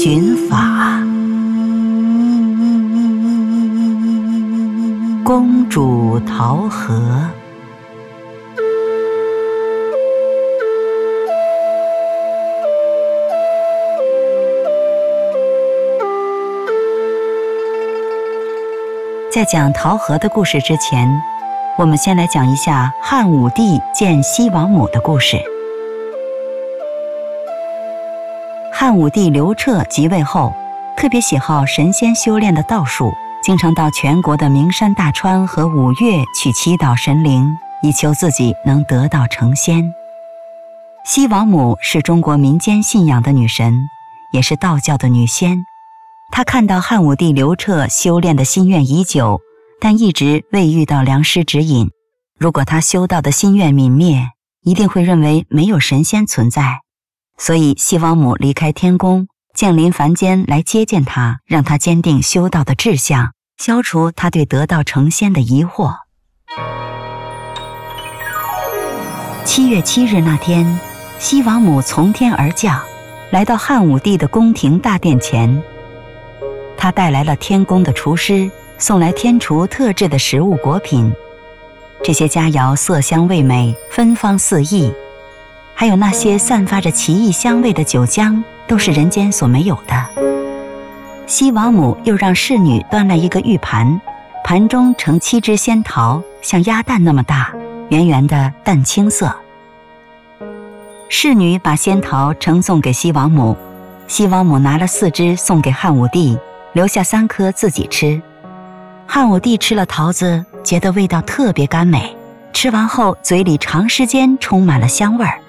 寻法。公主桃核。在讲桃核的故事之前，我们先来讲一下汉武帝见西王母的故事。汉武帝刘彻即位后，特别喜好神仙修炼的道术，经常到全国的名山大川和五岳去祈祷神灵，以求自己能得道成仙。西王母是中国民间信仰的女神，也是道教的女仙。她看到汉武帝刘彻修炼的心愿已久，但一直未遇到良师指引。如果他修道的心愿泯灭，一定会认为没有神仙存在。所以西王母离开天宫，降临凡间来接见他，让他坚定修道的志向，消除他对得道成仙的疑惑。七月七日那天，西王母从天而降，来到汉武帝的宫廷大殿前。他带来了天宫的厨师送来天厨特制的食物果品，这些佳肴色香味美，芬芳四溢，还有那些散发着奇异香味的酒浆，都是人间所没有的。西王母又让侍女端来一个玉盘，盘中盛七只仙桃，像鸭蛋那么大，圆圆的，淡青色。侍女把仙桃呈送给西王母，西王母拿了四只送给汉武帝。留下三颗自己吃。汉武帝吃了桃子，觉得味道特别甘美，吃完后嘴里长时间充满了香味儿。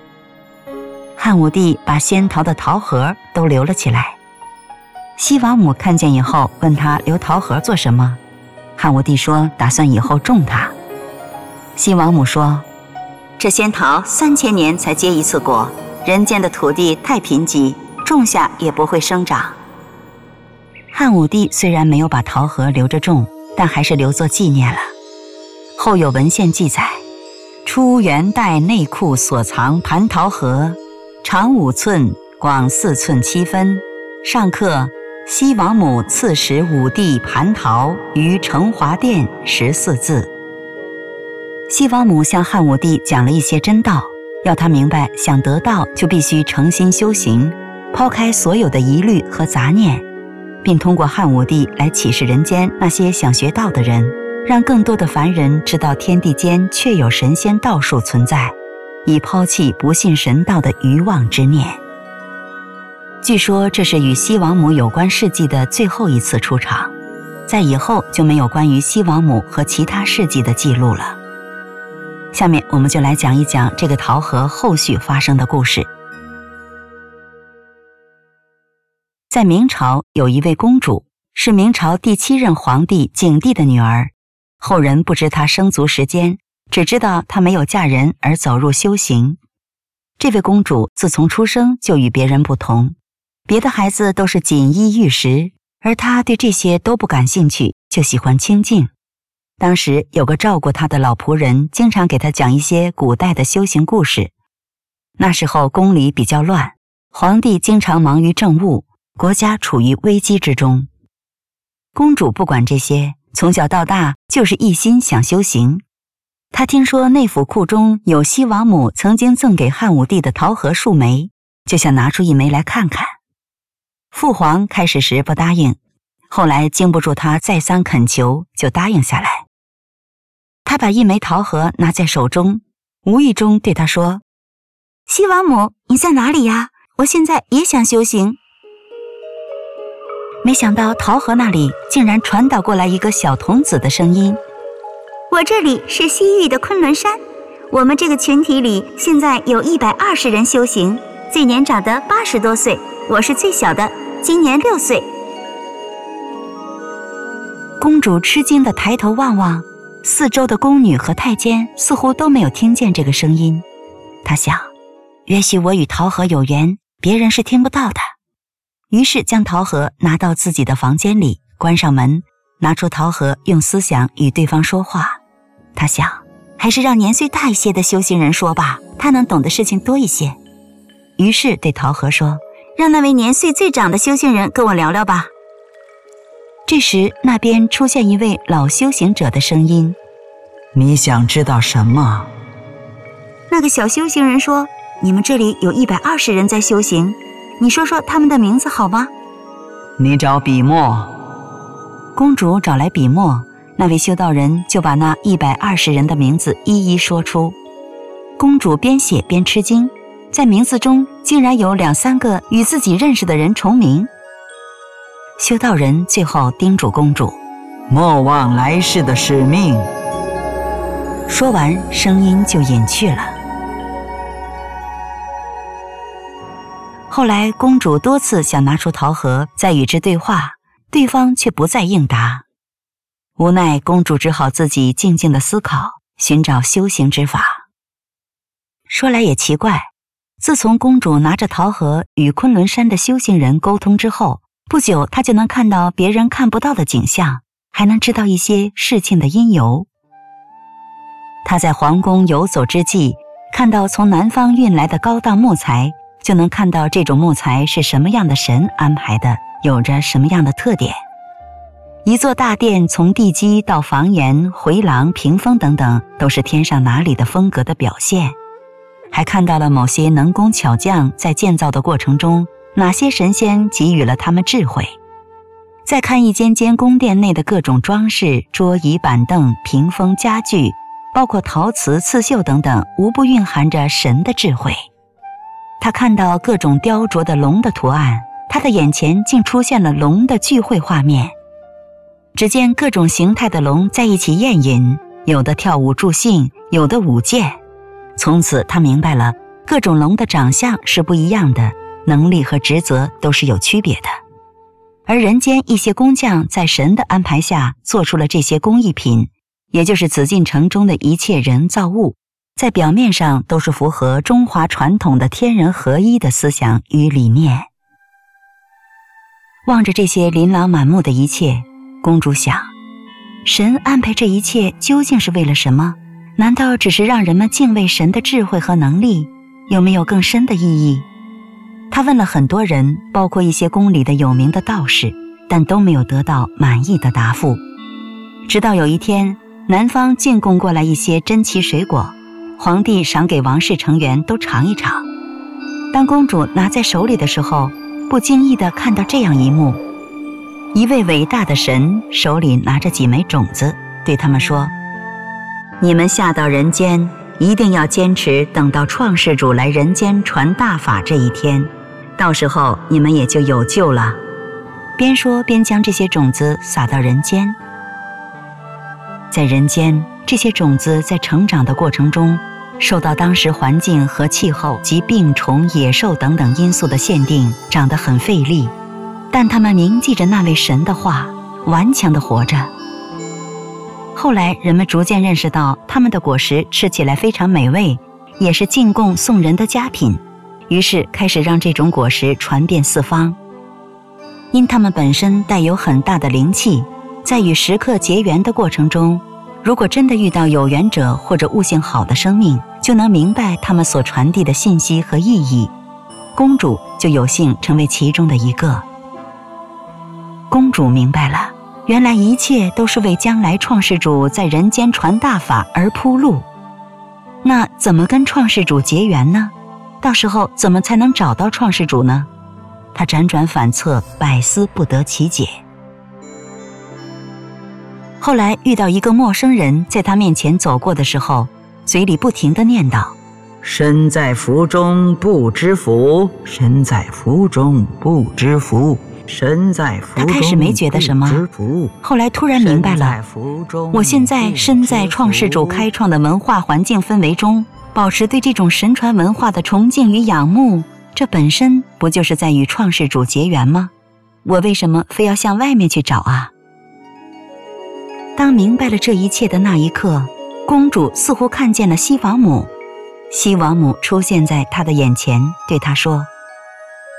汉武帝把仙桃的桃核都留了起来。西王母看见以后，问他留桃核做什么？汉武帝说打算以后种它。西王母说：“这仙桃三千年才结一次果，人间的土地太贫瘠，种下也不会生长。”汉武帝虽然没有把桃核留着种，但还是留作纪念了。后有文献记载：初元代内库所藏蟠桃核，长五寸，广四寸七分，上刻“西王母赐食武帝蟠桃于成华殿”十四字。西王母向汉武帝讲了一些真道，要他明白，想得道就必须诚心修行，抛开所有的疑虑和杂念。并通过汉武帝来启示人间那些想学道的人，让更多的凡人知道天地间确有神仙道术存在，以抛弃不信神道的愚妄之念。据说这是与西王母有关事迹的最后一次出场，在以后就没有关于西王母和其他事迹的记录了。下面我们就来讲一讲这个桃核后续发生的故事。在明朝，有一位公主，是明朝第七任皇帝景帝的女儿。后人不知她生卒时间，只知道她没有嫁人而走入修行。这位公主自从出生就与别人不同，别的孩子都是锦衣玉食，而她对这些都不感兴趣，就喜欢清静。当时有个照顾她的老仆人，经常给她讲一些古代的修行故事。那时候宫里比较乱，皇帝经常忙于政务。国家处于危机之中，公主不管这些，从小到大就是一心想修行。他听说内府库中有西王母曾经赠给汉武帝的桃核数枚，就想拿出一枚来看看。父皇开始时不答应，后来经不住他再三恳求，就答应下来。他把一枚桃核拿在手中，无意中对他说：“西王母，你在哪里呀？我现在也想修行。”没想到桃核那里竟然传导过来一个小童子的声音：“我这里是西域的昆仑山，我们这个群体里现在有一百二十人修行，最年长的八十多岁，我是最小的，今年六岁。”公主吃惊地抬头望望，四周的宫女和太监似乎都没有听见这个声音。她想，也许我与桃核有缘，别人是听不到的。于是将桃核拿到自己的房间里，关上门，拿出桃核，用思想与对方说话。他想，还是让年岁大一些的修行人说吧，他能懂的事情多一些。于是对桃核说：“让那位年岁最长的修行人跟我聊聊吧。这时，那边出现一位老修行者的声音：“你想知道什么？”那个小修行人说：“你们这里有一百二十人在修行，你说说他们的名字好吗？”你找笔墨。公主找来笔墨，那位修道人就把那一百二十人的名字一一说出。公主边写边吃惊，在名字中竟然有两三个与自己认识的人重名。修道人最后叮嘱公主：“莫忘来世的使命。”说完，声音就隐去了。后来，公主多次想拿出桃核再与之对话，对方却不再应答。无奈，公主只好自己静静的思考，寻找修行之法。说来也奇怪，自从公主拿着桃核与昆仑山的修行人沟通之后，不久她就能看到别人看不到的景象，还能知道一些事情的因由。她在皇宫游走之际，看到从南方运来的高档木材。就能看到这种木材是什么样的神安排的，有着什么样的特点。一座大殿从地基到房檐、回廊、屏风等等，都是天上哪里的风格的表现。还看到了某些能工巧匠在建造的过程中，哪些神仙给予了他们智慧。再看一间间宫殿内的各种装饰、桌椅板凳、屏风家具，包括陶瓷、刺绣等等，无不蕴含着神的智慧。他看到各种雕琢的龙的图案，他的眼前竟出现了龙的聚会画面。只见各种形态的龙在一起宴饮，有的跳舞助兴，有的舞剑。从此，他明白了各种龙的长相是不一样的，能力和职责都是有区别的。而人间一些工匠在神的安排下做出了这些工艺品，也就是紫禁城中的一切人造物。在表面上都是符合中华传统的天人合一的思想与理念。望着这些琳琅满目的一切，公主想：神安排这一切究竟是为了什么？难道只是让人们敬畏神的智慧和能力？有没有更深的意义？她问了很多人，包括一些宫里的有名的道士，但都没有得到满意的答复。直到有一天，南方进贡过来一些珍奇水果。皇帝赏给王室成员都尝一尝。当公主拿在手里的时候，不经意地看到这样一幕：一位伟大的神手里拿着几枚种子，对他们说：“你们下到人间，一定要坚持等到创世主来人间传大法这一天，到时候你们也就有救了。”边说边将这些种子撒到人间。在人间，这些种子在成长的过程中。受到当时环境和气候及病虫、野兽等等因素的限定，长得很费力，但他们铭记着那位神的话，顽强地活着。后来，人们逐渐认识到，他们的果实吃起来非常美味，也是进贡送人的佳品，于是开始让这种果实传遍四方。因它们本身带有很大的灵气，在与食客结缘的过程中。如果真的遇到有缘者或者悟性好的生命，就能明白他们所传递的信息和意义。公主就有幸成为其中的一个。公主明白了，原来一切都是为将来创世主在人间传大法而铺路。那怎么跟创世主结缘呢？到时候怎么才能找到创世主呢？她辗转反侧，百思不得其解。后来遇到一个陌生人，在他面前走过的时候，嘴里不停地念叨：“身在福中不知福，身在福中不知福，身在福中。”他开始没觉得什么，后来突然明白了：我现在身在创世主开创的文化环境氛围中，保持对这种神传文化的崇敬与仰慕，这本身不就是在与创世主结缘吗？我为什么非要向外面去找啊？当明白了这一切的那一刻，公主似乎看见了西王母。西王母出现在她的眼前，对她说：“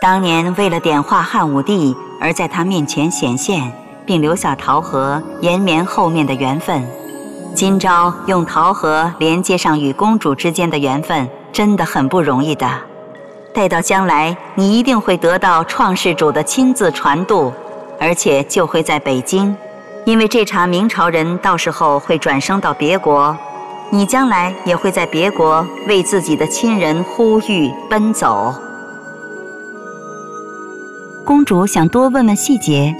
当年为了点化汉武帝而在他面前显现，并留下桃核延绵后面的缘分，今朝用桃核连接上与公主之间的缘分，真的很不容易的。待到将来，你一定会得到创世主的亲自传度，而且就会在北京，因为这茬明朝人到时候会转生到别国，你将来也会在别国为自己的亲人呼吁奔走。公主想多问问细节，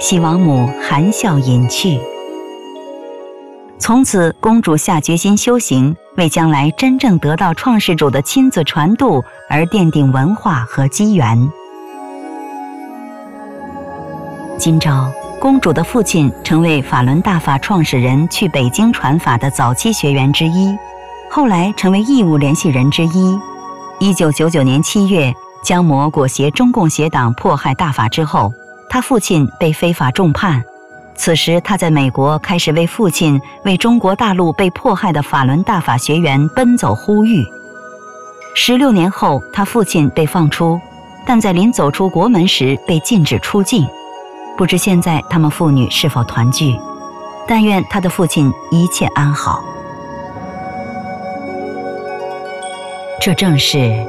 西王母含笑隐去。从此，公主下决心修行，为将来真正得到创世主的亲自传度而奠定文化和机缘。今朝，公主的父亲成为法轮大法创始人去北京传法的早期学员之一，后来成为义务联系人之一。一九九九年七月，江魔裹挟中共邪党迫害大法之后，他父亲被非法重判。此时，他在美国开始为父亲、为中国大陆被迫害的法轮大法学员奔走呼吁。十六年后，他父亲被放出，但在临走出国门时被禁止出境。不知现在他们父女是否团聚？但愿他的父亲一切安好。这正是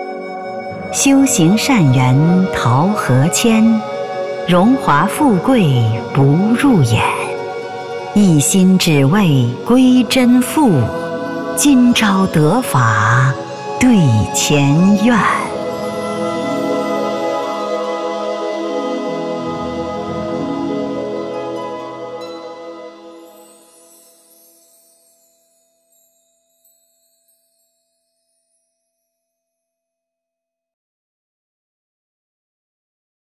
修行善缘桃河千。荣华富贵不入眼，一心只为归真父。今朝得法对前愿。